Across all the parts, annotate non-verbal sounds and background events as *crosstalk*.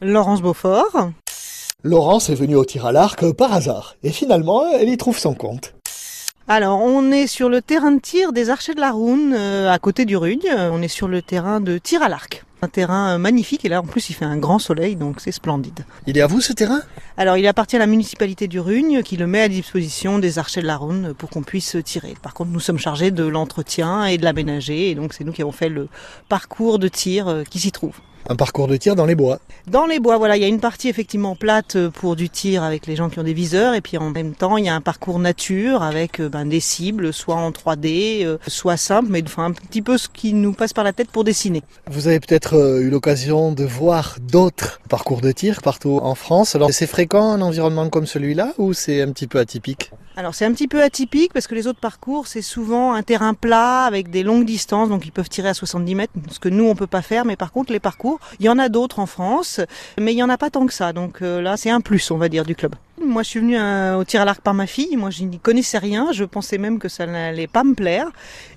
Laurence Beaufort. Laurence est venue au tir à l'arc par hasard, et finalement, elle y trouve son compte. Alors, on est sur le terrain de tir des Archers de la Roune, euh, à côté du Rugne. On est sur le terrain de tir à l'arc. Un terrain euh, magnifique, et là, en plus, il fait un grand soleil, donc c'est splendide. Il est à vous ce terrain? Alors, il appartient à la municipalité du Rugne, qui le met à disposition des Archers de la Roune pour qu'on puisse tirer. Par contre, nous sommes chargés de l'entretien et de l'aménager, et donc c'est nous qui avons fait le parcours de tir euh, qui s'y trouve. Un parcours de tir dans les bois. Dans les bois, voilà, il y a une partie effectivement plate pour du tir avec les gens qui ont des viseurs, et puis en même temps, il y a un parcours nature avec euh, ben, des cibles, soit en 3D, euh, soit simple, mais enfin un petit peu ce qui nous passe par la tête pour dessiner. Vous avez peut-être euh, eu l'occasion de voir d'autres parcours de tir partout en France. Alors, c'est fréquent un environnement comme celui-là ou c'est un petit peu atypique? Alors c'est un petit peu atypique parce que les autres parcours, c'est souvent un terrain plat avec des longues distances, donc ils peuvent tirer à 70 mètres, ce que nous on peut pas faire. Mais par contre, les parcours, il y en a d'autres en France, mais il y en a pas tant que ça. Donc euh, là, c'est un plus, on va dire, du club. Moi, je suis venue euh, au tir à l'arc par ma fille. Moi, je n'y connaissais rien. Je pensais même que ça n'allait pas me plaire.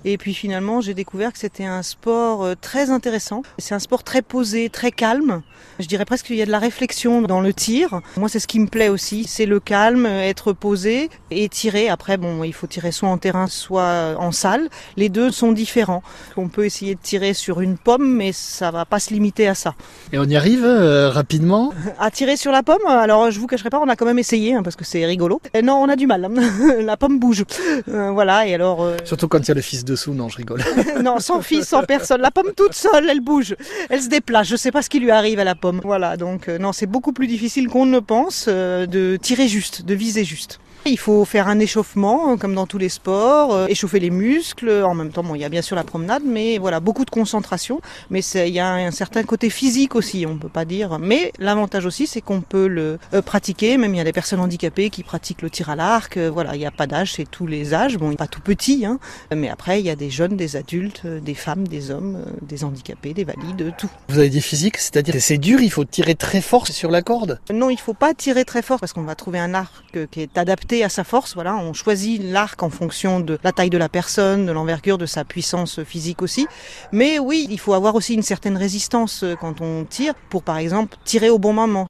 Et puis finalement, j'ai découvert que c'était un sport euh, très intéressant. C'est un sport très posé, très calme. Je dirais presque qu'il y a de la réflexion dans le tir. Moi, c'est ce qui me plaît aussi. C'est le calme, être posé et tirer. Après, bon, il faut tirer soit en terrain, soit en salle. Les deux sont différents. On peut essayer de tirer sur une pomme, mais ça va pas se limiter à ça. Et on y arrive euh, rapidement? À tirer sur la pomme, alors je vous cacherai pas, on a quand même essayé hein, parce que c'est rigolo. Et non, on a du mal. hein. *laughs* la pomme bouge. Euh, voilà, et alors. euh, Surtout quand il y a le fils dessous, non, je rigole. *laughs* non, sans fils, sans personne. La pomme toute seule, elle bouge. Elle se déplace. Je sais pas ce qui lui arrive à la pomme. Voilà, donc euh, non, c'est beaucoup plus difficile qu'on ne le pense de tirer juste, de viser juste. Il faut faire un échauffement, comme dans tous les sports, échauffer les muscles. En même temps, bon, il y a bien sûr la promenade, mais voilà, beaucoup de concentration. Mais il y a un certain côté physique aussi, on peut pas dire. Mais l'avantage aussi, c'est qu'on peut le pratiquer. Même il y a des personnes handicapées qui pratiquent le tir à l'arc. Euh, Voilà, il n'y a pas d'âge, c'est tous les âges. Bon, pas tout petit, hein. Mais après, il y a des jeunes, des adultes, euh, des femmes, des hommes, euh, des handicapés, des valides, tout. Vous avez dit physique, c'est-à-dire que c'est dur, il faut tirer très fort sur la corde? Non, il faut pas tirer très fort parce qu'on va trouver un arc qui est adapté à sa force. Voilà, on choisit l'arc en fonction de la taille de la personne, de l'envergure, de sa puissance physique aussi. Mais oui, il faut avoir aussi une certaine résistance quand on tire pour, par exemple, tirer au bon moment.